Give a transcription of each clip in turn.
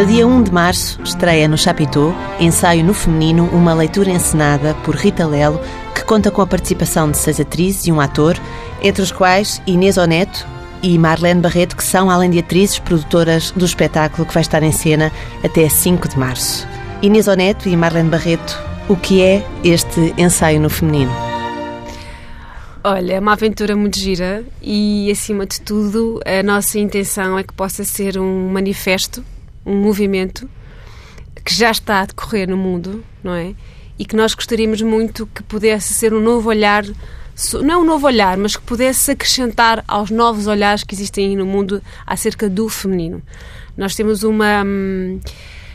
No dia 1 de março, estreia no Chapitão, ensaio no feminino, uma leitura encenada por Rita Lelo, que conta com a participação de seis atrizes e um ator, entre os quais Inês Oneto e Marlene Barreto, que são, além de atrizes, produtoras do espetáculo que vai estar em cena até 5 de março. Inês Oneto e Marlene Barreto, o que é este ensaio no feminino? Olha, é uma aventura muito gira e, acima de tudo, a nossa intenção é que possa ser um manifesto, um movimento que já está a decorrer no mundo, não é? E que nós gostaríamos muito que pudesse ser um novo olhar, não é um novo olhar, mas que pudesse acrescentar aos novos olhares que existem no mundo acerca do feminino. Nós temos uma. Hum,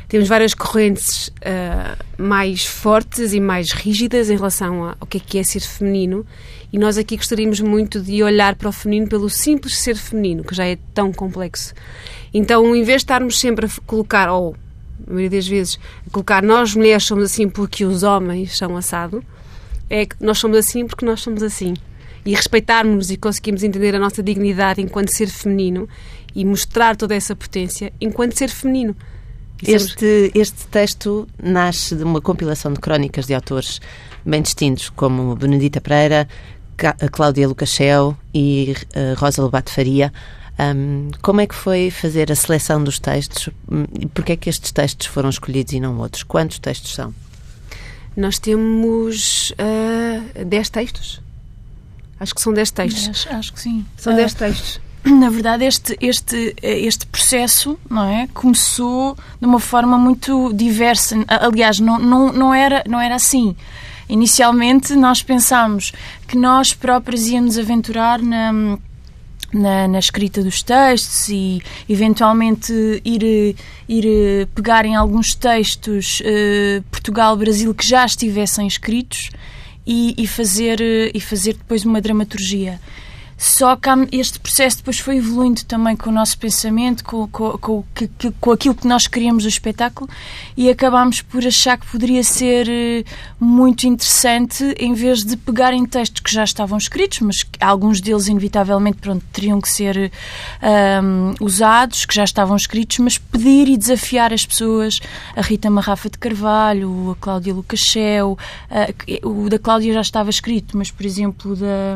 temos várias correntes uh, mais fortes e mais rígidas em relação ao que é, que é ser feminino e nós aqui gostaríamos muito de olhar para o feminino pelo simples ser feminino, que já é tão complexo. Então, em vez de estarmos sempre a colocar, ou a maioria das vezes, a colocar nós mulheres somos assim porque os homens são assado, é que nós somos assim porque nós somos assim. E respeitarmos e conseguimos entender a nossa dignidade enquanto ser feminino e mostrar toda essa potência enquanto ser feminino. Este, este texto nasce de uma compilação de crónicas de autores bem distintos, como Benedita Pereira, Cláudia Lucachel e uh, Rosa Lobato Faria. Um, como é que foi fazer a seleção dos textos e porquê é que estes textos foram escolhidos e não outros? Quantos textos são? Nós temos uh, 10 textos. Acho que são 10 textos. Acho, acho que sim. São 10 uh, textos na verdade, este, este, este processo não é, começou de uma forma muito diversa. Aliás, não, não, não, era, não era assim. Inicialmente, nós pensámos que nós próprios íamos aventurar na. Na, na, escrita dos textos e eventualmente ir, ir pegar em alguns textos uh, Portugal-Brasil que já estivessem escritos e, e, fazer, e fazer depois uma dramaturgia. Só que este processo depois foi evoluindo também com o nosso pensamento, com, com, com, com aquilo que nós queríamos do espetáculo e acabámos por achar que poderia ser eh, muito interessante, em vez de pegar em textos que já estavam escritos, mas alguns deles, inevitavelmente, pronto, teriam que ser um, usados, que já estavam escritos, mas pedir e desafiar as pessoas, a Rita Marrafa de Carvalho, a Cláudia Lucachel, o da Cláudia já estava escrito, mas, por exemplo, da.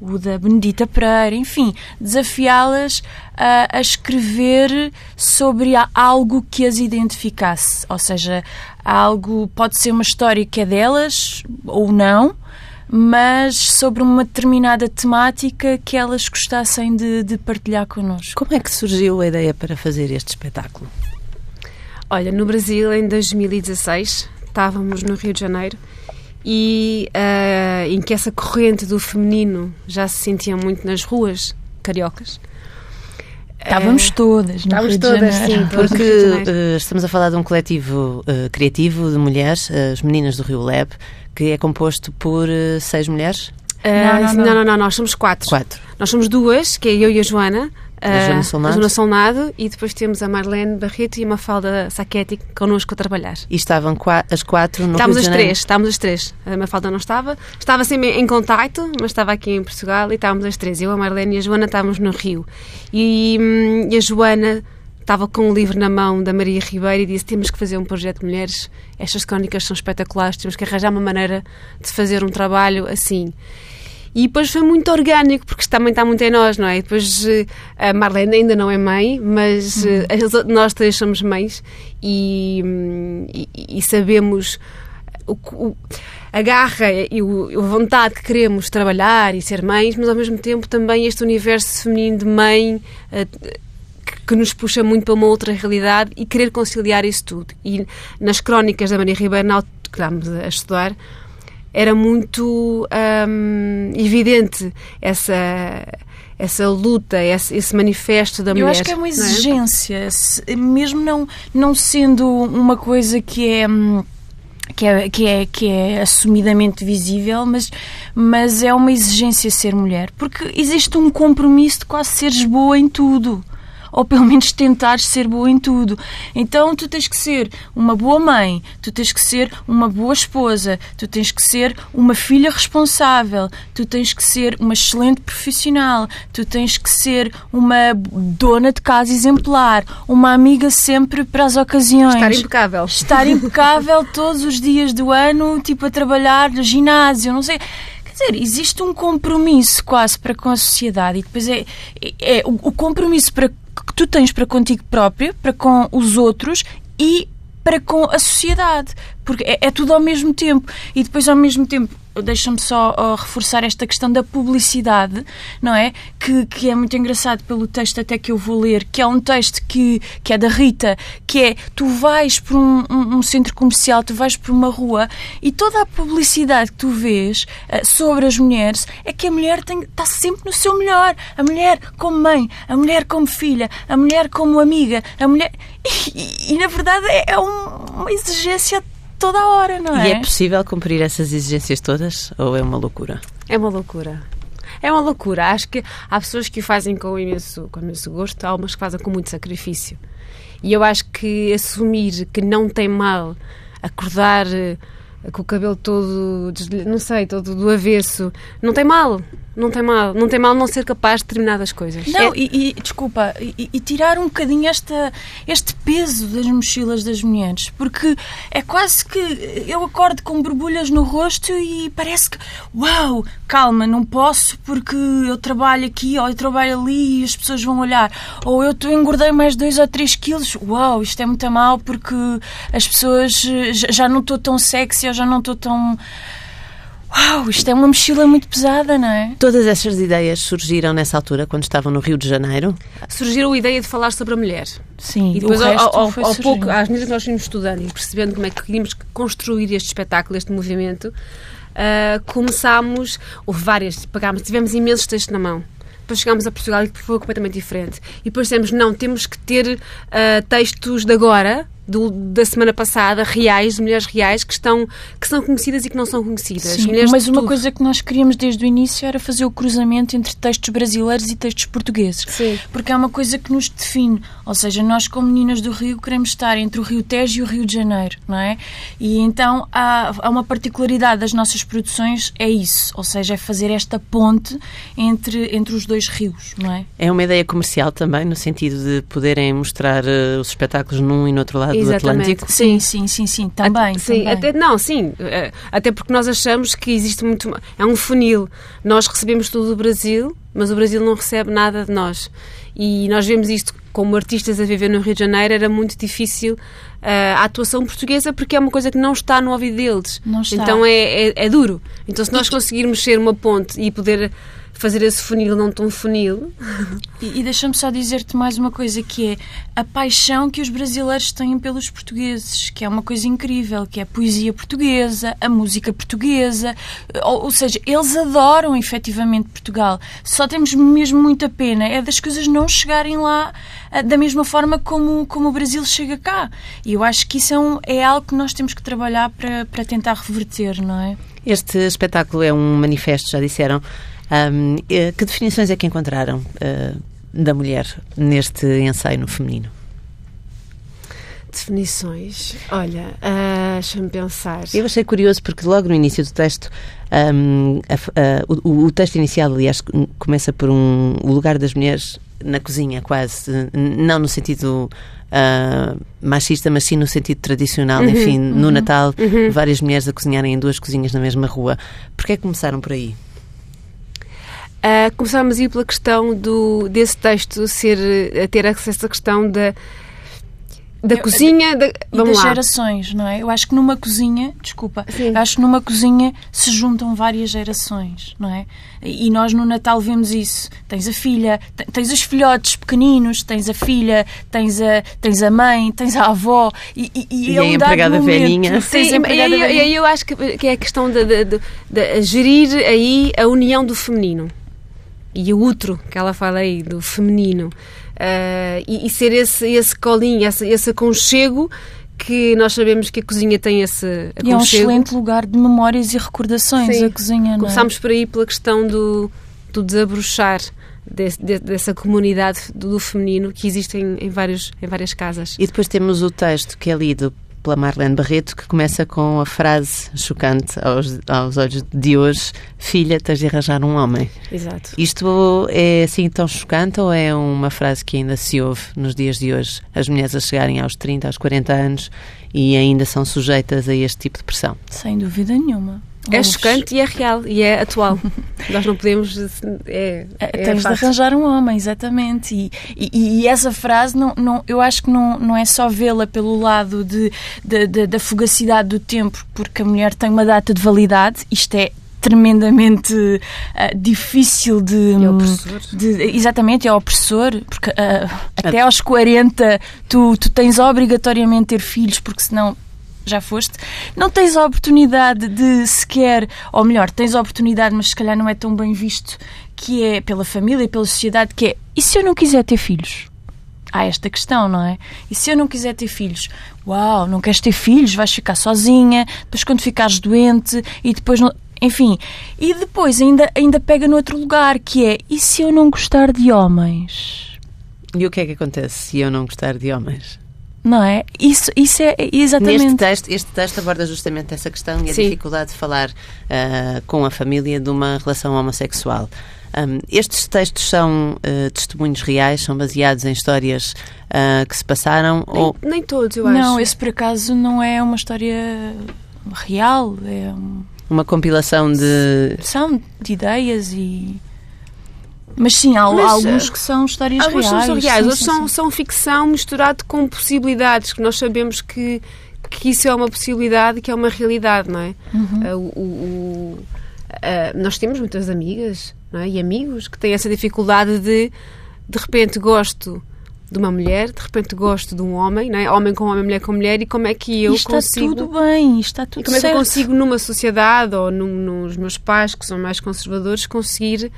O da Benedita Pereira, enfim, desafiá-las a, a, escrever sobre algo que as identificasse. Ou seja, algo pode ser uma história que é delas ou não, mas sobre uma determinada temática que elas gostassem de, de partilhar connosco. Como é que surgiu a ideia para fazer este espetáculo? Olha, no Brasil, em 2016, estávamos no Rio de Janeiro e uh, em que essa corrente do feminino já se sentia muito nas ruas cariocas. Estávamos todas, Estávamos todas, sim. Porque uh, estamos a falar de um coletivo uh, criativo de mulheres, as Meninas do Rio Lab, que é composto por seis mulheres? Não não não. não, não, não, nós somos quatro. Quatro. Nós somos duas, que é eu e a Joana, a Joana Solnado. A Joana Solnado e depois temos a Marlene Barreto e a Mafalda Sacchetti connosco a trabalhar. E estavam as quatro no Estávamos Rio as três, estávamos as três. A Mafalda não estava, estava sempre em contacto, mas estava aqui em Portugal e estávamos as três. Eu, a Marlene e a Joana estávamos no Rio. E, hum, e a Joana estava com um livro na mão da Maria Ribeiro e disse temos que fazer um projeto de mulheres, estas crónicas são espetaculares, temos que arranjar uma maneira de fazer um trabalho assim. E depois foi muito orgânico, porque também está muito em nós, não é? E depois eh, a Marlene ainda não é mãe, mas uhum. nós três somos mães e, e, e sabemos o, o, a garra e o, a vontade que queremos trabalhar e ser mães, mas ao mesmo tempo também este universo feminino de mãe eh, que nos puxa muito para uma outra realidade e querer conciliar isso tudo. E nas crónicas da Maria Ribeiro, que estamos a estudar, era muito hum, evidente essa essa luta, esse, esse, manifesto da mulher. Eu acho que é uma exigência, é? mesmo não, não sendo uma coisa que é. Hum, que é, que, é, que é assumidamente visível, mas, mas é uma exigência ser mulher. Porque existe um compromisso de quase seres boa em tudo. Ou pelo menos tentar ser boa em tudo. Então tu tens que ser uma boa mãe, tu tens que ser uma boa esposa, tu tens que ser uma filha responsável, tu tens que ser uma excelente profissional, tu tens que ser uma dona de casa exemplar, uma amiga sempre para as ocasiões. Estar impecável. Estar impecável todos os dias do ano, tipo a trabalhar no ginásio, não sei dizer, existe um compromisso quase para com a sociedade e depois é, é, é o, o, compromisso para, tu tens para contigo próprio, para com os outros e para com a sociedade, porque é, é tudo ao mesmo tempo. E depois ao mesmo tempo deixa-me só uh, reforçar esta questão da publicidade, não é? Que, que é muito engraçado pelo texto até que eu vou ler, que é um texto que, que é da Rita, que é tu vais por um, um, um centro comercial, tu vais por uma rua e toda a publicidade que tu vês uh, sobre as mulheres é que a mulher está sempre no seu melhor. A mulher como mãe, a mulher como filha, a mulher como amiga, a mulher. E, e, e na verdade é, é um, uma exigência toda a hora, não é? E é possível cumprir essas exigências todas ou é uma loucura? É uma loucura. É uma loucura. Acho que há pessoas que o fazem com imenso, com imenso gosto, há umas que fazem com muito sacrifício. E eu acho que assumir que não tem mal acordar eh, com o cabelo todo, não sei, todo do avesso, não tem mal. Não tem mal, não tem mal não ser capaz de determinadas coisas. Não, é... e, e, desculpa, e, e, tirar um bocadinho esta, este peso das mochilas das mulheres, porque é quase que eu acordo com borbulhas no rosto e parece que, uau, calma, não posso porque eu trabalho aqui ou eu trabalho ali e as pessoas vão olhar, ou eu engordei mais 2 ou 3 quilos, uau, isto é muito mal porque as pessoas eh, já não estou tão sexy ou já não estou tão Uau, isto é uma mochila muito pesada, não é? Todas essas ideias surgiram nessa altura, quando estavam no Rio de Janeiro? Surgiram a ideia de falar sobre a mulher. Sim, e depois, ao, ao, ao pouco, às medidas que nós íamos estudando e percebendo como é que queríamos construir este espetáculo, este movimento, uh, começámos, houve várias, pagámos, tivemos imensos textos na mão depois chegámos a Portugal e foi completamente diferente. E depois dissemos, não, temos que ter uh, textos de agora, do, da semana passada, reais, de mulheres reais, que, estão, que são conhecidas e que não são conhecidas. Sim, mas uma coisa que nós queríamos desde o início era fazer o cruzamento entre textos brasileiros e textos portugueses. Sim. Porque é uma coisa que nos define. Ou seja, nós, como meninas do Rio, queremos estar entre o Rio Tejo e o Rio de Janeiro, não é? E então há, há uma particularidade das nossas produções, é isso. Ou seja, é fazer esta ponte entre, entre os dois rios, não é? É uma ideia comercial também, no sentido de poderem mostrar uh, os espetáculos num e no outro lado Exatamente. Atlântico. Sim, sim, sim, sim, também. Até, sim, também. Até, não, sim, eh, até porque nós achamos que existe muito. É um funil. Nós recebemos tudo do Brasil, mas o Brasil não recebe nada de nós. E nós vemos isto como artistas a viver no Rio de Janeiro, era muito difícil uh, a atuação portuguesa porque é uma coisa que não está no ouvido deles. Não está. Então é, é, é duro. Então se nós conseguirmos ser uma ponte e poder fazer esse funil não tão funil. E, e deixa-me só dizer-te mais uma coisa que é a paixão que os brasileiros têm pelos portugueses, que é uma coisa incrível, que é a poesia portuguesa, a música portuguesa, ou, ou seja, eles adoram efetivamente Portugal. Só temos mesmo muita pena é das coisas não chegarem lá ah, da mesma forma como, como o Brasil chega cá. E eu acho que isso é, um, é algo que nós temos que trabalhar para, para tentar reverter, não é? Este espetáculo é um manifesto, já disseram, um, eh, que definições é que encontraram uh, da mulher neste ensaio no feminino? Definições. Olha, uh, deixa-me pensar. Eu achei curioso porque logo no início do texto, um, a, a, o, o, texto inicial, aliás, começa por um, o lugar das mulheres na cozinha, quase. Não no sentido uh, machista, mas sim no sentido tradicional. Uhum, Enfim, uhum, no Natal, uhum. várias mulheres a cozinharem em duas cozinhas na mesma rua. Porquê começaram por aí? Uh, começámos a ir pela questão do, desse texto ser, a ter acesso à questão da, da eu, cozinha da, e das lá. gerações, não é? Eu acho que numa cozinha, desculpa, acho que numa cozinha se juntam várias gerações, não é? E nós no Natal vemos isso. Tens a filha, tens os filhotes pequeninos, tens a filha, tens a, tens a mãe, tens a avó e, e, e, e a empregada velhinha. Sim, e aí eu acho que, que é a questão de, de, de, de gerir aí a união do feminino e o outro que ela fala aí, do feminino. Uh, e, e, ser esse, esse colinho, esse, esse aconchego que nós sabemos que a cozinha tem esse aconchego. E é um excelente lugar de memórias e recordações, Sim. a cozinha. Começámos é? por aí pela questão do, do desabrochar desse, dessa comunidade do, do, feminino que existe em, em, vários, em várias casas. E depois temos o texto que é lido pela Marlene Barreto, que começa com a frase chocante aos, aos olhos de hoje: Filha, tens de arranjar um homem. Exato. Isto é assim tão chocante ou é uma frase que ainda se ouve nos dias de hoje? As mulheres a chegarem aos 30, aos 40 anos e ainda são sujeitas a este tipo de pressão? Sem dúvida nenhuma. É chocante e é real e é atual. Nós não podemos. É, é, é Temos de arranjar um homem, exatamente. E, e, e, essa frase, não, não, eu acho que não, não é só vê-la pelo lado de, de, de, da fugacidade do tempo, porque a mulher tem uma data de validade, isto é tremendamente uh, difícil de, é opressor. de, exatamente é opressor porque uh, até aos 40 tu, tu tens obrigatoriamente ter filhos porque senão já foste, não tens a oportunidade de sequer, ou melhor, tens a oportunidade, mas se calhar não é tão bem visto, que é pela família e pela sociedade, que é, e se eu não quiser ter filhos? Há esta questão, não é? E se eu não quiser ter filhos? Uau, não queres ter filhos? Vais ficar sozinha, depois quando ficares doente e depois não... Enfim, e depois ainda, ainda pega no outro lugar, que é, e se eu não gostar de homens? E o que é que acontece se eu não gostar de homens? Não é? Isso, isso é exatamente. Neste texto, este texto aborda justamente essa questão e a Sim. dificuldade de falar uh, com a família de uma relação homossexual. Um, estes textos são uh, testemunhos reais, são baseados em histórias uh, que se passaram? Nem, ou... nem todos, eu não, acho. Não, esse por acaso não é uma história real, é um... uma compilação de. São de ideias e mas sim, há Mas, alguns que são histórias alguns reais. São reais, outros são, são ficção misturado com possibilidades, que nós sabemos que, que isso é uma possibilidade, que é uma realidade, não é? Uhum. Uh, o, o, uh, nós temos muitas amigas é? e amigos que têm essa dificuldade de de repente gosto de uma mulher, de repente gosto de um homem, não é? homem com homem, mulher com mulher, e como é que eu está consigo. Está tudo bem, está tudo e como certo. é que eu consigo, numa sociedade ou num, nos meus pais, que são mais conservadores, conseguir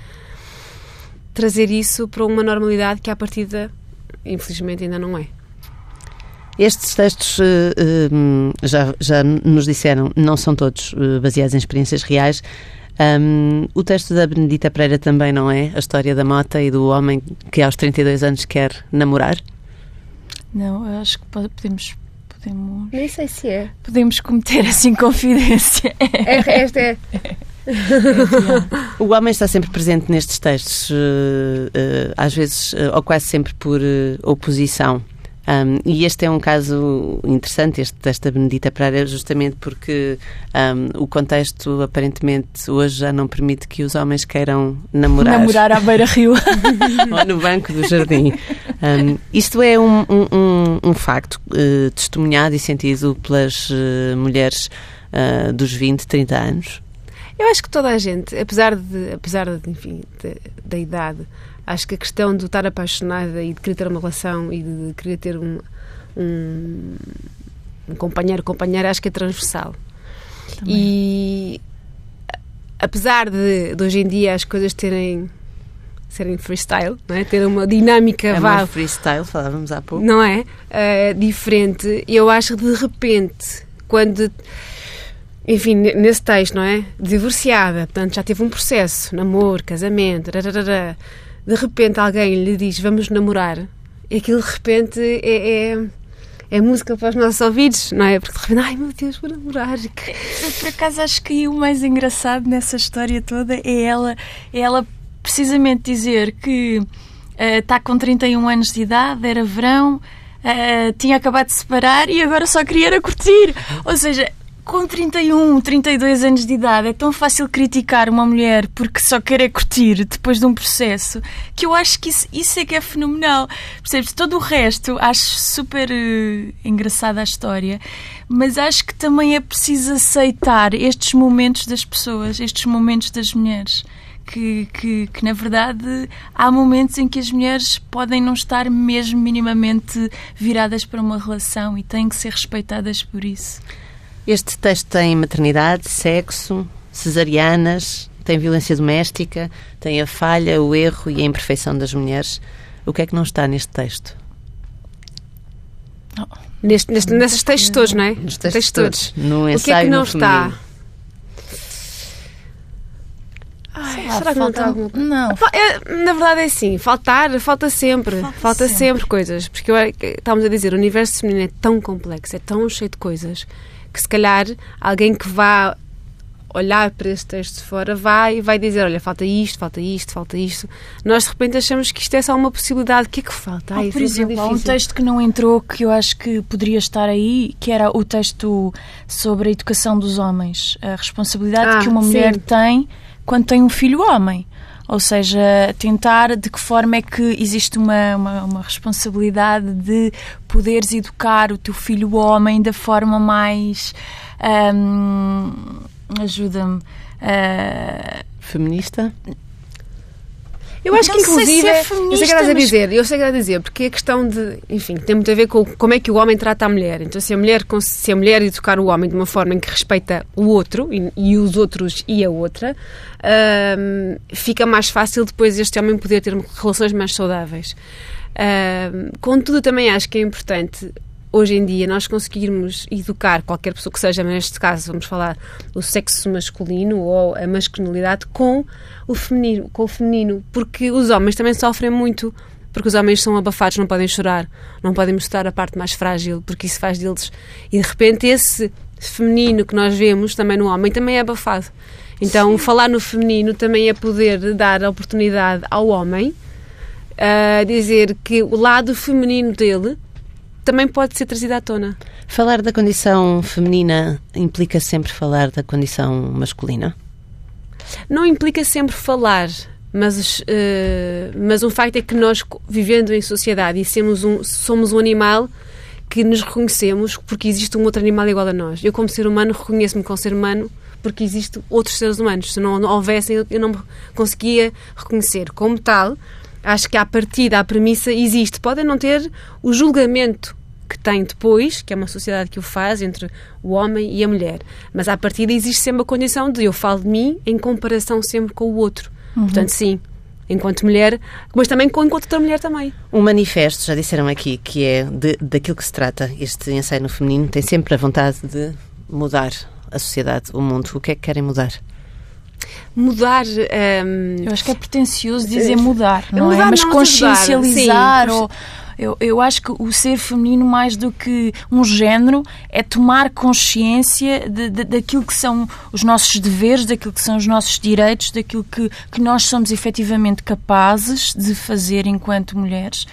trazer isso para uma normalidade que, à partida, infelizmente, ainda não é. Estes textos, uh, uh, já, já nos disseram, não são todos uh, baseados em experiências reais. Um, o texto da Benedita Pereira também não é? A história da mota e do homem que aos 32 anos quer namorar? Não, eu acho que podemos podemos. Nem sei se é. Podemos cometer assim confidência. É, esta é. O homem está sempre presente nestes textos, eh, eh, às vezes, eh, ou quase sempre por oposição. Um, e este é um caso interessante, este desta Benedita Pereira, justamente porque um, o contexto aparentemente hoje já não permite que os homens queiram namorar. Namorar à beira-rio. Ou no banco do jardim. Um, isto é um, um, um facto uh, testemunhado e sentido pelas uh, mulheres uh, dos 20, 30 anos? Eu acho que toda a gente, apesar de, apesar de, enfim, de, da idade, acho que a questão de estar apaixonada e de querer ter uma relação e de querer ter um, um, um companheiro, companheira, acho que é transversal. Também. E apesar de, de, hoje em dia as coisas terem serem freestyle, não é? ter uma dinâmica é vá, freestyle, falávamos há pouco, não é? Uh, diferente. Eu acho que de repente, quando enfim, nesse texto, não é? Divorciada, portanto já teve um processo, namoro, casamento, rararara. de repente alguém lhe diz vamos namorar, e aquilo de repente é, é, é, música para os nossos ouvidos, não é? Porque de repente, ai meu Deus, vou namorar. Eu, por acaso acho que o mais engraçado nessa história toda é ela, é ela precisamente dizer que uh, está com 31 anos de idade, era verão. Uh, tinha acabado de se separar e agora só queria era curtir. Ou seja, com 31, 32 anos de idade é tão fácil criticar uma mulher porque só quer é curtir depois de um processo que eu acho que isso, isso é que é fenomenal. Percebes? Todo o resto acho super uh, engraçada a história, mas acho que também é preciso aceitar estes momentos das pessoas, estes momentos das mulheres. Que, que, que, na verdade há momentos em que as mulheres podem não estar mesmo minimamente viradas para uma relação e têm que ser respeitadas por isso. Este texto tem maternidade, sexo, cesarianas, tem violência doméstica, tem a falha, o erro e a imperfeição das mulheres. O que é que não está neste texto? Oh. Neste, neste, nesses textos todos, não é? Nos textos, todos. No o que é que não está? Ai, Será que não falta- está alguma coisa? Não, Fa- é, na verdade é assim, faltar, falta sempre. Falta Falta, sempre. sempre. coisas. Porque eu, estávamos a dizer, o universo feminino é tão complexo, é tão cheio de coisas, que se calhar alguém que vá olhar para este texto de fora vai e vai dizer, olha, falta isto, falta isto, falta isto. Nós de repente achamos que isto é só uma possibilidade. O que é que falta? Ah, por é exemplo, há um texto que não entrou que eu acho que poderia estar aí, que era o texto sobre a educação dos homens, a responsabilidade Ah, que uma mulher sim. tem quando tem um filho homem. Ou seja, tentar de que forma é que existe uma, uma, uma responsabilidade de poderes educar o teu filho homem da forma mais. ahm, ajuda-me. ah, Feminista? Eu acho Não que, sei inclusive, se é eu sei o que feminista, estás a dizer, eu sei o que estás a dizer, porque a questão de, enfim, tem muito a ver com como é que o homem trata a mulher. Então, se a mulher, se a mulher educar o homem de uma forma em que respeita o outro e, e os outros e a outra, ahm, fica mais fácil depois este homem poder ter relações mais saudáveis. Ahm, contudo, também acho que é importante hoje em dia nós conseguirmos educar qualquer pessoa que seja, mas neste caso vamos falar o sexo masculino ou a masculinidade com o feminino, com o feminino, porque os homens também sofrem muito, porque os homens são abafados, não podem chorar, não podem mostrar a parte mais frágil, porque isso faz deles e de repente esse feminino que nós vemos também no homem também é abafado. Então, falar no feminino também é poder dar a oportunidade ao homem a dizer que o lado feminino dele também pode ser trazido à tona. Falar da condição feminina implica sempre falar da condição masculina? Não implica sempre falar, mas, eh, mas um facto é que nós, vivendo em sociedade e somos um, somos um animal que nos reconhecemos porque existe um outro animal igual a nós. Eu, como ser humano, reconheço-me como ser humano porque existem outros seres humanos. Se não, não houvessem, eu, eu não me conseguia reconhecer. Como tal, acho que à partida, à premissa, existe. Podem não ter o julgamento que tem depois, que é uma sociedade que o faz entre o homem e a mulher. Mas à partida existe sempre a condição de eu falo de mim em comparação sempre com o outro. Portanto, sim, enquanto mulher, mas também com enquanto outra mulher também. Um manifesto, já disseram aqui, que é de, daquilo que se trata, este ensaio no feminino, tem sempre a vontade de mudar a sociedade, o mundo. O que é que querem mudar? Mudar. hum, Eu acho que é pretencioso dizer mudar, não Mudar é? Mas não, consciencializar sim. ou... Eu, eu acho que o ser feminino, mais do que um género, é tomar consciência de, de- daquilo que são os nossos deveres, daquilo que são os nossos direitos, daquilo que, que nós somos efetivamente capazes de fazer enquanto mulheres.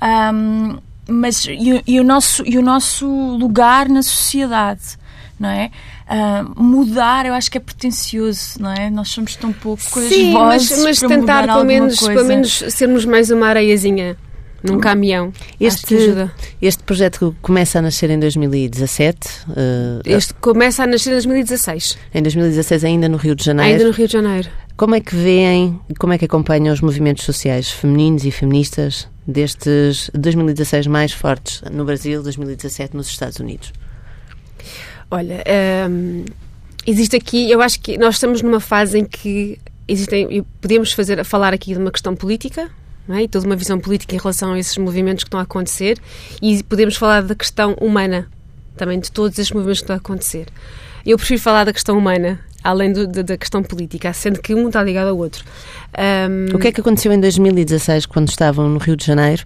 Ahm, mas e, e o nosso, e o nosso lugar na sociedade, não é? Ah, mudar, eu acho que é pretencioso, não é? Nós somos tão pouco Sim, mas, mas para tentar mudar pelo alguma menos, coisa. pelo menos sermos mais uma areiazinha num caminhão. Acho que Este, este projeto começa a nascer em 2017, eh, Este começa a nascer em 2016, em 2016 ainda no Rio de Janeiro. ainda no Rio de Janeiro. Como é que veem, como é que acompanham os movimentos sociais femininos e feministas destes 2016 mais fortes no Brasil, 2017 nos Estados Unidos? Olha, hum, existe aqui, eu acho que nós estamos numa fase em que existem, podemos fazer, falar aqui de uma questão política, é? e toda uma visão política em relação a esses movimentos que estão a acontecer, e podemos falar da questão humana, também de todos esses movimentos que estão a acontecer. Eu prefiro falar da questão humana, além do- da, da questão política, sendo que um está ligado ao outro. Hum, O que é que aconteceu em 2016 quando estavam no Rio de Janeiro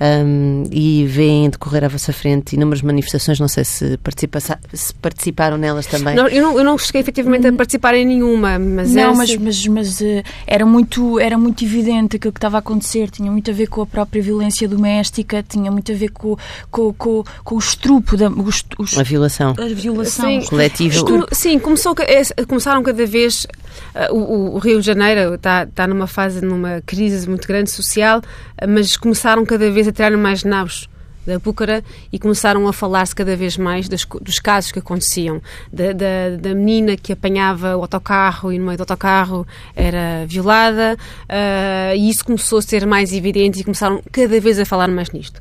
um, e veem decorrer à vossa frente inúmeras manifestações? Não sei se, participa se participaram nelas também. não, eu, não, eu não cheguei efetivamente a participar em nenhuma, mas não, é mas, assim- mas, mas eh, era, muito, era muito evidente aquilo que estava a acontecer, tinha muito a ver com a própria violência doméstica, tinha muito a ver com, com, com, com o estrupo, da, os, os, A violação a violação. Sim. coletiva. Sim, começou, é, começaram cada vez. Ah, o, o- Rio de Janeiro está, está numa fase, numa crise muito grande social, ah, mas começaram cada vez a tirar mais nabos da Búcara e começaram a falar-se cada vez mais dos casos que aconteciam. Da, da, da menina que apanhava o autocarro e no meio do autocarro era violada, ah, e isso começou a ser mais evidente e começaram cada vez a falar mais nisto.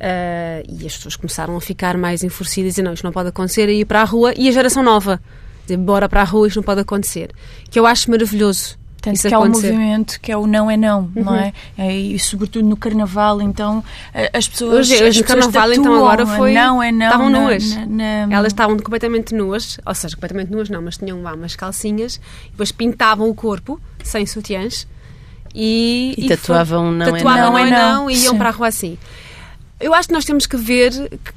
Ah, e as pessoas começaram a ficar mais enfurecidas e não, isto não pode acontecer, e ir para a rua, e a geração nova, dizer, bora para a rua, isto não pode acontecer. Que eu acho maravilhoso. Tanto isso que há um acontecer. movimento que é o não é não, não Uhum. é? É, E sobretudo no carnaval, então eh, as pessoas. Hoje- hoje as no carnaval, então, tatuam agora a foi- Não é não. estavam na- nuas. na- na- Elas estavam completamente nuas, ou seja, completamente nuas não, mas tinham lá umas calcinhas, e depois pintavam o corpo, sem sutiãs, e, E tatuavam foi- não é tatuavam não. não é Não é não, não. e iam Sim. para a rua assim. Eu acho que nós temos que ver,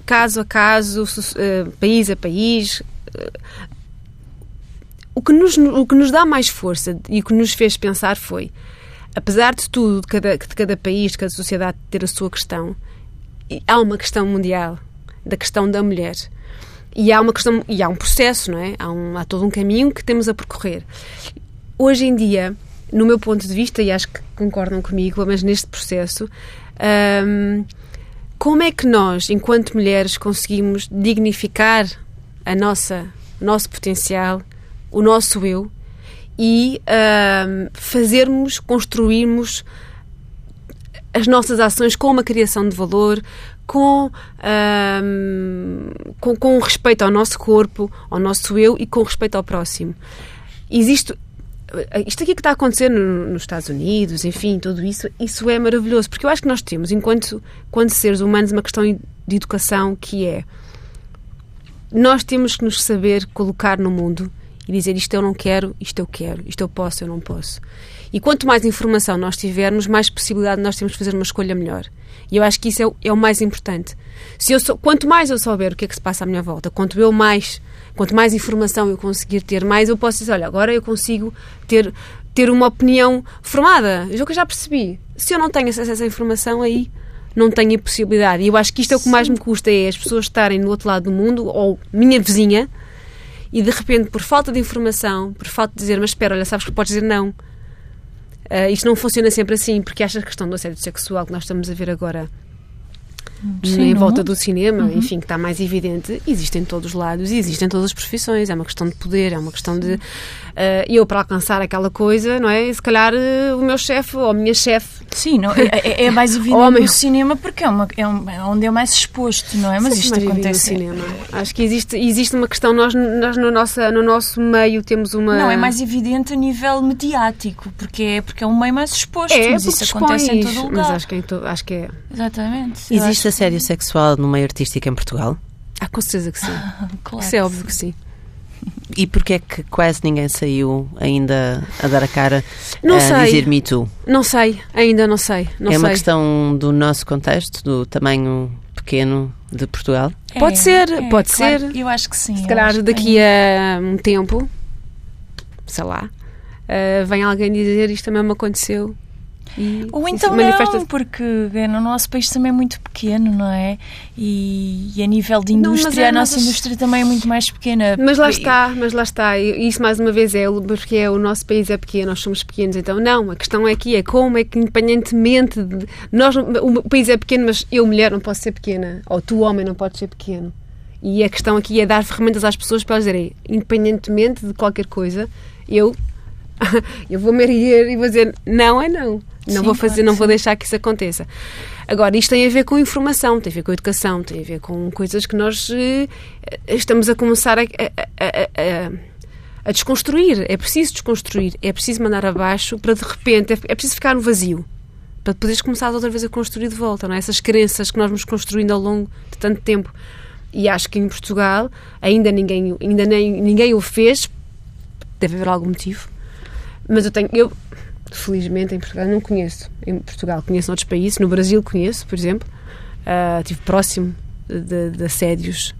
caso a caso, so- eh, país a país, eh, o que, nos, o que nos dá mais força e o que nos fez pensar foi, apesar de tudo, de cada, de cada país, de cada sociedade ter a sua questão, há uma questão mundial da questão da mulher. E há uma questão, e há um processo, não é? Há, um, há todo um caminho que temos a percorrer. Hoje em dia, no meu ponto de vista, e acho que concordam comigo, mas neste processo, hum, como é que nós, enquanto mulheres, conseguimos dignificar a nossa, o nosso potencial, o nosso eu e hum, fazermos, construirmos as nossas ações com uma criação de valor, com, hum, com, com respeito ao nosso corpo, ao nosso eu e com respeito ao próximo. Existe isto aqui que está a acontecer no- nos Estados Unidos, enfim, tudo isso, isso é maravilhoso, porque eu acho que nós temos, enquanto, enquanto seres humanos, uma questão de educação que é nós temos que nos saber colocar no mundo e dizer isto eu não quero, isto eu quero, isto eu posso, eu não posso. E quanto mais informação nós tivermos, mais possibilidade nós temos de fazer uma escolha melhor. E eu acho que isso é o, é o mais importante. Se eu sou, quanto mais eu souber o que é que se passa à minha volta, quanto eu mais, quanto mais informação eu conseguir ter, mais eu posso dizer, olha, agora eu consigo ter, ter uma opinião formada. O que eu já percebi. Se eu não tenho acesso a essa informação, aí não tenho a possibilidade. E eu acho que isto é o que mais me custa, é as pessoas estarem do outro lado do mundo, ou minha vizinha, e de repente, por falta de informação, por falta de dizer, mas espera, olha, sabes que podes dizer não. Ah, isto não funciona sempre assim, porque esta questão do assédio sexual que nós estamos a ver agora Sim, em volta mundo. do cinema, enfim, que está mais evidente, existe em todos os lados e existe em todas as profissões. É uma questão de poder, é uma questão de. ah, eu, para alcançar aquela coisa, não é? Se calhar ah, o meu chefe ou a minha chefe. Sim, não, é, é- é mais evidente Homem. no cinema porque é, uma, é, um- é onde é mais exposto, não é? Mas Sempre isto acontece. no cinema. Acho que existe, existe uma questão, nós, nós no, nossa, no nosso meio temos uma. Não, é mais evidente a nível mediático, porque é, porque é um meio mais exposto, É, mas isso acontece em todo Mas lugar. acho que, é to- acho que é. Exatamente. Existe acho assédio sexual no meio artístico em Portugal? Ah, com certeza que sim. claro Isso é que óbvio que sim. E porquê é que quase ninguém saiu ainda a dar a cara Não a sei. dizer Me Too? Não sei, ainda não sei. Não é sei. uma questão do nosso contexto, do tamanho pequeno de Portugal? É, Pode ser, é, pode claro, ser. Eu acho que sim. Se calhar daqui a um tempo, sei lá, ah, vem alguém dizer isto também me aconteceu. E Ou então não, porque no nosso país também é muito pequeno, não é? E, e a nível de Não, indústria, é- a nossa indústria também é muito mais pequena. Mas lá está, mas lá está. E isso mais uma vez é porque é, o nosso país é pequeno, nós somos pequenos. Então, não, a questão é aqui é como é que, independentemente de. Nós, o país é pequeno, mas eu, mulher, não posso ser pequena. Ou tu, homem, não podes ser pequeno. E a questão aqui é dar ferramentas às pessoas para elas dizerem, independentemente de qualquer coisa, eu, eu vou me erguer e vou dizer não é não. Não Sim, vou fazer, claro não que vou sim. deixar que isso aconteça. Agora, isto tem a ver com informação, tem a ver com educação, tem a ver com coisas que nós eh, estamos a começar a, a- a- a- a desconstruir. É preciso desconstruir, é preciso mandar abaixo para de repente, é, é preciso ficar no vazio. Para poderes começar outra vez a construir de volta, não é? Essas crenças que nós vamos construindo ao longo de tanto tempo. E acho que em Portugal ainda ninguém, ainda nem, ninguém o fez, deve haver algum motivo. Mas eu tenho, eu felizmente em Portugal não conheço. Em Portugal conheço outros países, no Brasil conheço, por exemplo. Ah, estive próximo de, de assédios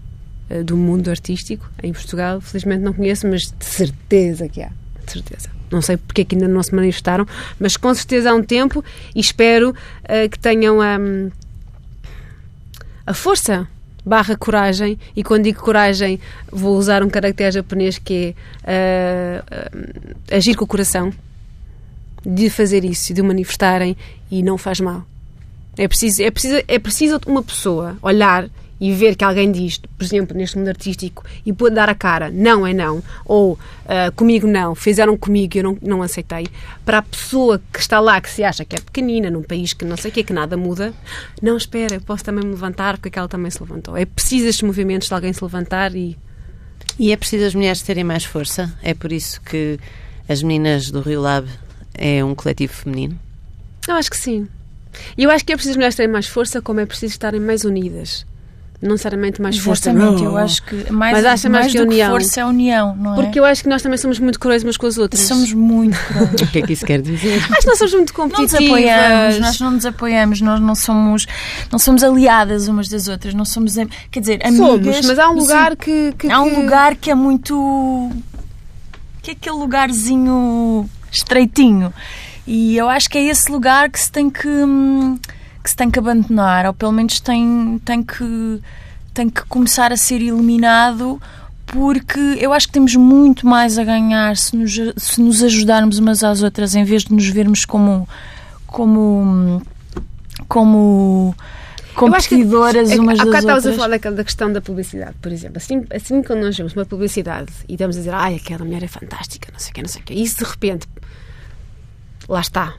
ah, do mundo artístico. Em Portugal, felizmente não conheço, mas de certeza que há. De certeza. Não sei porque é que ainda não se manifestaram, mas com certeza há um tempo e espero ah, que tenham hum, a força barra coragem e quando digo coragem vou usar um caractere japonês que é ah, ah, agir com o coração de fazer isso, de o manifestarem e não faz mal. É preciso, é preciso, é preciso uma pessoa olhar e ver que alguém diz, por exemplo, neste mundo artístico, e pôr dar a cara, não é não, ou ah, comigo não, fizeram comigo e eu não, não aceitei, para a pessoa que está lá, que se acha que é pequenina, num país que não sei o que, que nada muda, não, espera, eu posso também me levantar, porque aquela também se levantou. É preciso estes movimentos de alguém se levantar e E é preciso as mulheres terem mais força? É por isso que as meninas do Rio Lab é um coletivo feminino? Eu acho que sim. E eu acho que é preciso as mulheres terem mais força, como é preciso estarem mais unidas. Não necessariamente mais força. Exatamente, não. eu acho que mais, Mas acha mais mais que do união. que força é união, não é? Porque eu acho que nós também somos muito cruéis umas com as outras. somos muito cruéis. O que é que isso quer dizer? Acho que nós somos muito Não nos competitivas. apoiamos, nós não nos apoiamos, nós não somos, não somos aliadas umas das outras, não somos, quer dizer, amigas. Somos, mas há um lugar que, que- há um que- lugar que é muito, que é aquele lugarzinho estreitinho, e eu acho que é esse lugar que se tem que, hum, que se tem que abandonar, ou pelo menos tem, tem que, tem que começar a ser eliminado. Porque eu acho que temos muito mais a ganhar se nos, se nos ajudarmos umas às outras, em vez de nos vermos como como como que- competidoras É que umas Há das bocado estavas a outras. falar daquela, da questão da publicidade, por exemplo. Assim, assim quando nós vemos uma publicidade e estamos a dizer, ai, aquela mulher é fantástica, não sei o quê, não sei o quê. E isso de repente, lá está,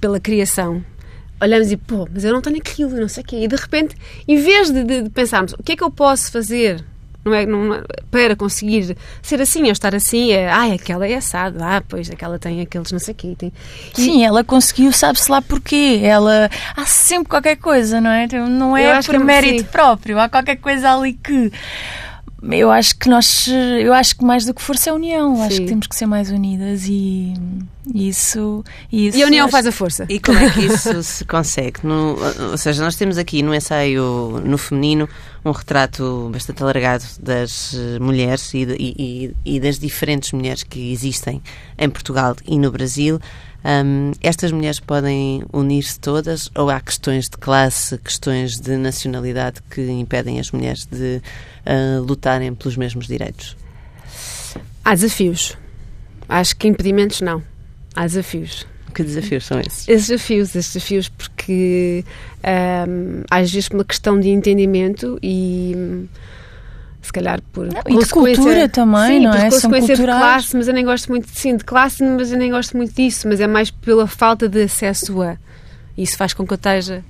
pela criação, olhamos e, pô, mas eu não tenho aquilo, não sei o quê. E de repente, em vez de, de- de pensarmos, o que é que eu posso fazer não é, não para conseguir ser assim ou estar assim, é, ai, aquela é assado, ah, pois, aquela tem aqueles não sei o quê. Tem... E- Sim, ela conseguiu, sabe-se lá porquê. Ela há sempre qualquer coisa, não é? Não é por é- mérito sim. próprio, há qualquer coisa ali que eu acho que nós, eu acho que mais do que força é união. Eu Acho Sim. que temos que ser mais unidas e isso, isso E a união acho- faz a força. E como é que isso se consegue? No- ou seja, nós temos aqui no ensaio no feminino um retrato bastante alargado das eh, mulheres e, de- e- e- e das diferentes mulheres que existem em Portugal e no Brasil. Hum, estas mulheres podem unir-se todas ou há questões de classe, questões de nacionalidade que impedem as mulheres de ah, lutarem pelos mesmos direitos? Há desafios. Acho que impedimentos não. Há desafios. Que desafios são esses? Esses desafios, esses desafios, porque ahm, às vezes por uma questão de entendimento e hum, se calhar por Não, e de cultura também, sim, não por é? São consequência de classe, mas eu nem gosto muito sim, de classe, mas eu nem gosto muito disso, mas é mais pela falta de acesso a. Isso faz com que eu esteja,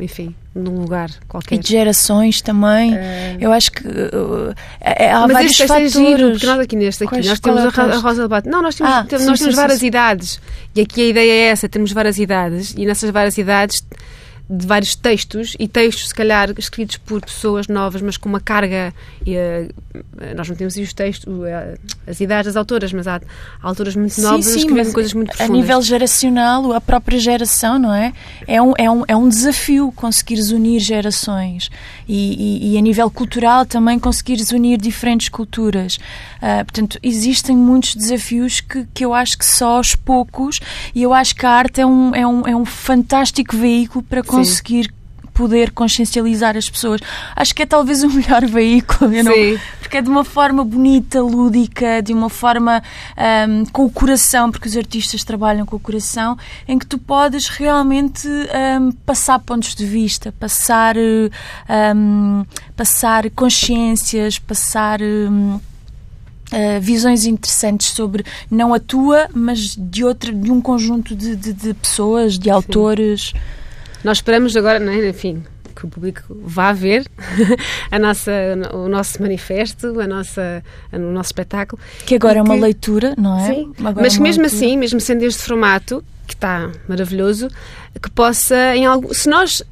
enfim, num lugar qualquer. E de gerações também. Ah, Eu acho que uh, é- há mas vários este é fatores. giro, porque nós aqui neste aqui, Quais- nós temos é a, a? Rosa Lobato. Não, nós temos, Ah, temos- sim, nós sim, temos sim, várias idades. E aqui a ideia é essa, temos várias idades e nessas várias idades de vários textos e textos, se calhar, escritos por pessoas novas, mas com uma carga. e, eh, nós não temos os textos, eh, as idades das autoras, mas há, há autoras muito Sim, novas sim, a escreverem mas coisas muito A profundas. nível geracional, a própria geração, não é? É um, é um, é um desafio conseguires unir gerações e, e, e a nível cultural também conseguires unir diferentes culturas. Ah, portanto, existem muitos desafios que, que eu acho que só aos poucos e eu acho que a arte é um, é um, é um fantástico veículo para conseguir poder consciencializar as pessoas. Acho que é talvez o melhor veículo. Não, porque é de uma forma bonita, lúdica, de uma forma ahm, com o coração, porque os artistas trabalham com o coração, em que tu podes realmente ahm, passar pontos de vista, passar, ahm, passar consciências, passar. Uh, visões interessantes sobre não a tua, mas de outra, de um conjunto de, de- de pessoas, de autores. Nós esperamos agora, é? enfim, que o público vá ver a nossa, o nosso manifesto, a nossa, o nosso espetáculo. Que agora é uma que- leitura, não é? Sim, Agora mas é que uma mesmo leitura. assim, mesmo sendo este formato, que está maravilhoso, que possa, em algo, se nós,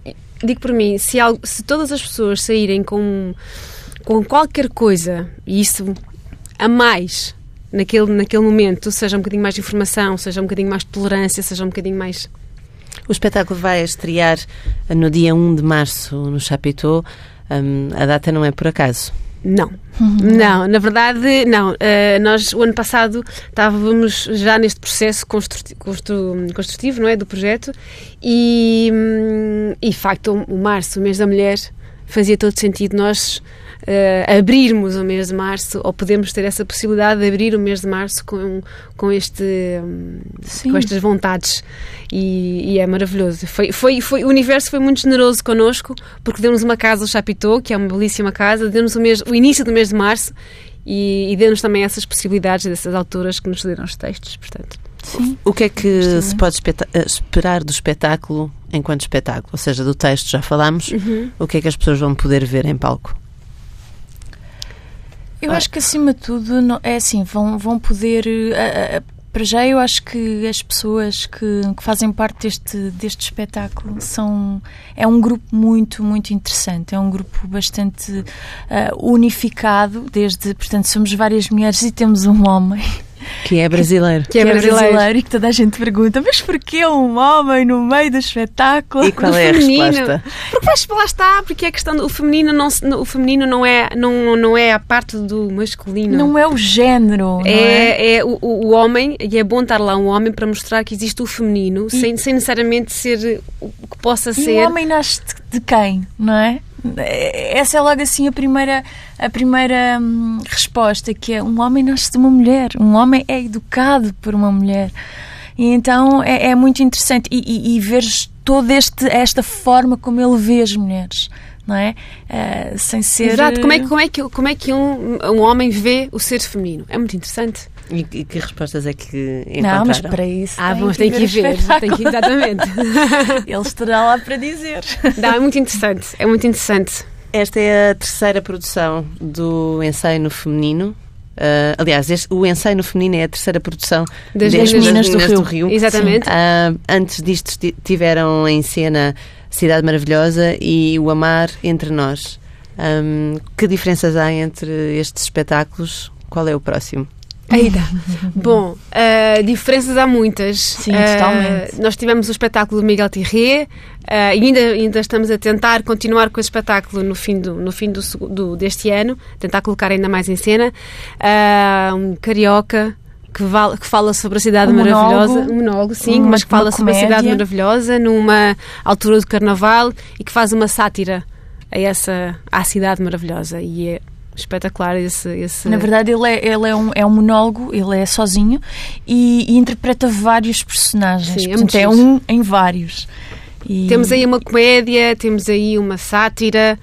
digo por mim, se, algo, se todas as pessoas saírem com, com qualquer coisa, e isso a mais naquele, naquele momento, seja um bocadinho mais de informação, seja um bocadinho mais de tolerância, seja um bocadinho mais. O espetáculo vai estrear no dia 1 de março no Chapitão. Hum, a data não é por acaso. Não, não, na verdade, não. Eh, nós, o ano passado, estávamos já neste processo construti- constru- construtivo, não é? Do projeto e, hum, e de facto, o, o março, o mês da mulher, fazia todo sentido nós eh, abrirmos o mês de março ou podemos ter essa possibilidade de abrir o mês de março com, com, este, Sim. com estas vontades e, e é maravilhoso. Foi, foi, foi, o universo foi muito generoso connosco porque deu-nos uma casa ao Chapitou, que é uma belíssima casa, deu-nos o, mês, o início do mês de março e, e deu-nos também essas possibilidades dessas autoras que nos cederam os textos, portanto. Sim. O que é que se pode eh, esperar do espetáculo enquanto espetáculo? Ou seja, do texto já falámos. O que é que as pessoas vão poder ver em palco? Eu Ah. acho que acima de tudo não- é assim, vão, vão poder. eh, eh, para já eu acho que as pessoas que, que, fazem parte deste, deste espetáculo são é um grupo muito muito interessante é um grupo bastante uh, unificado desde portanto somos várias mulheres e temos um homem que é brasileiro. Que, que é, brasileiro. brasileiro. e que toda a gente pergunta, mas porquê um homem no meio do espetáculo? E qual é a resposta? Porque lá está, porque a questão do feminino não, o feminino não é, não, não é a parte do masculino. Não é o género. É, é? é o, o, homem, e é bom estar lá um homem para mostrar que existe o feminino, e... sem, sem necessariamente ser o que possa e ser. O homem nasce de quem, não é? Essa é logo assim a primeira, a primeira hum, resposta, que é um homem nasce de uma mulher, um homem é educado por uma mulher. E então é, é muito interessante e, e, e ver toda este, esta forma como ele vê as mulheres. Não é? Uh, sem ser. Exato, como é, como é que, como é que um, um homem vê o ser feminino? É muito interessante. E, e, que respostas é que encontraram? Não, mas para isso. Ah, vamos ter que ir ver. Tem que, exatamente. Ele estará lá para dizer. Não, é muito interessante. É muito interessante. Esta é a terceira produção do ensaio no feminino. Uh, aliás, este, o ensaio no feminino é a terceira produção das, das meninas, do, Rio. do, Rio. Exatamente. Uh, antes disto tiveram em cena Cidade Maravilhosa e O Amar Entre Nós. Um, que diferenças há entre estes espetáculos? Qual é o próximo? Ainda. Bom, uh, diferenças há muitas. Sim, uh, totalmente. Nós tivemos o espetáculo do Miguel Thierry uh, e ainda, ainda estamos a tentar continuar com esse espetáculo no fim, do, no fim do, do deste ano, tentar colocar ainda mais em cena. um carioca que, que, fala sobre a cidade um maravilhosa. Monólogo, um monólogo, sim, uma, mas que fala sobre a cidade maravilhosa numa altura do carnaval e que faz uma sátira a essa à cidade maravilhosa. E é espetacular esse, esse... Na verdade, ele, é, ele é, um, é um monólogo, ele é sozinho e, e interpreta vários personagens. Sim, é Portanto, é, é um em vários. E... Temos aí uma comédia, temos aí uma sátira,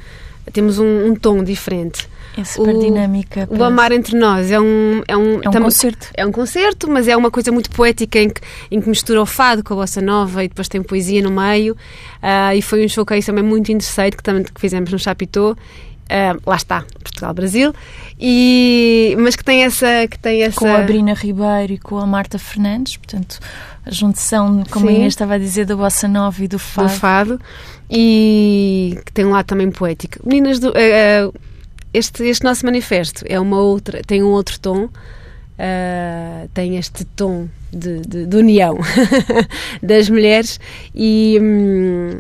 temos um, um tom diferente. É super o, dinâmica. O Amar Entre Nós é um... É um, é um concerto. É um concerto, mas é uma coisa muito poética em que, em que mistura o fado com a bossa nova e depois tem poesia no meio. Uh, e foi um showcase também muito interessante que, também, que fizemos no Chapitão Uh, lá está, Portugal-Brasil, e, mas que tem essa, que tem essa... Com a Brina Ribeiro e com a Marta Fernandes, portanto, a junção, como Sim. a estava a dizer, da Bossa Nova e do Fado. Do Fado, e que tem um lado também poético. Meninas, do, uh, uh, este, este nosso manifesto é uma outra, tem um outro tom, tem este tom de, de, de união das mulheres e... Hum,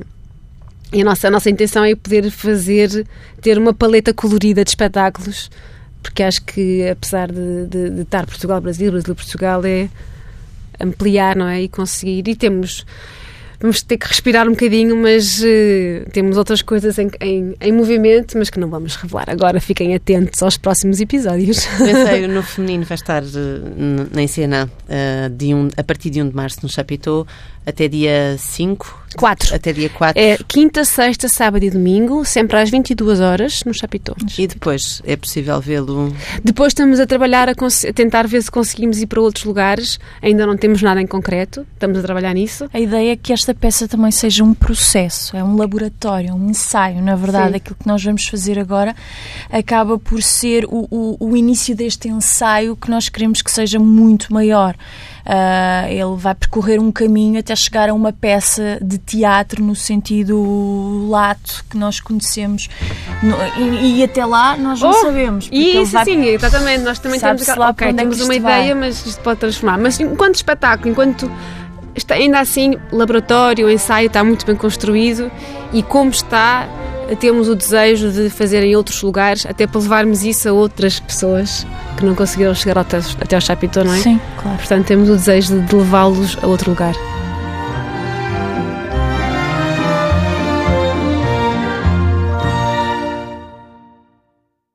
e a nossa, a nossa intenção é poder fazer, ter uma paleta colorida de espetáculos, porque acho que, apesar de, de, de estar Portugal-Brasil, Brasil-Portugal, é ampliar, não é? E conseguir. E temos vamos ter que respirar um bocadinho, mas uh, temos outras coisas em, em, em, movimento, mas que não vamos revelar agora. Fiquem atentos aos próximos episódios. Pensei, no feminino vai estar uh, na cena uh, de um, a partir de 1 de março no Chapitão até dia 5 4. Até dia 4. É quinta, sexta, sábado e domingo, sempre às 22 horas no Chapitão. E depois é possível vê-lo? Depois estamos a trabalhar, a, a, tentar ver se conseguimos ir para outros lugares. Ainda não temos nada em concreto, estamos a trabalhar nisso. A ideia é que esta peça também seja um processo, é um laboratório, um ensaio. Na verdade, Sim. aquilo que nós vamos fazer agora acaba por ser o, o, o início deste ensaio que nós queremos que seja muito maior. Uh, ele vai percorrer um caminho até chegar a uma peça de teatro no sentido lato que nós conhecemos. No, e, e, até lá nós não oh, sabemos. Isso, vai, sim, exatamente. Nós também temos, lá okay, é temos uma ideia, vai. mas isto pode transformar. Mas enquanto espetáculo, enquanto está, ainda assim, laboratório, o ensaio está muito bem construído e como está, temos o desejo de fazer em outros lugares, até para levarmos isso a outras pessoas que não conseguiram chegar até, até ao Chapitão, não é? Sim, claro. Portanto, temos o desejo de levá-los a outro lugar.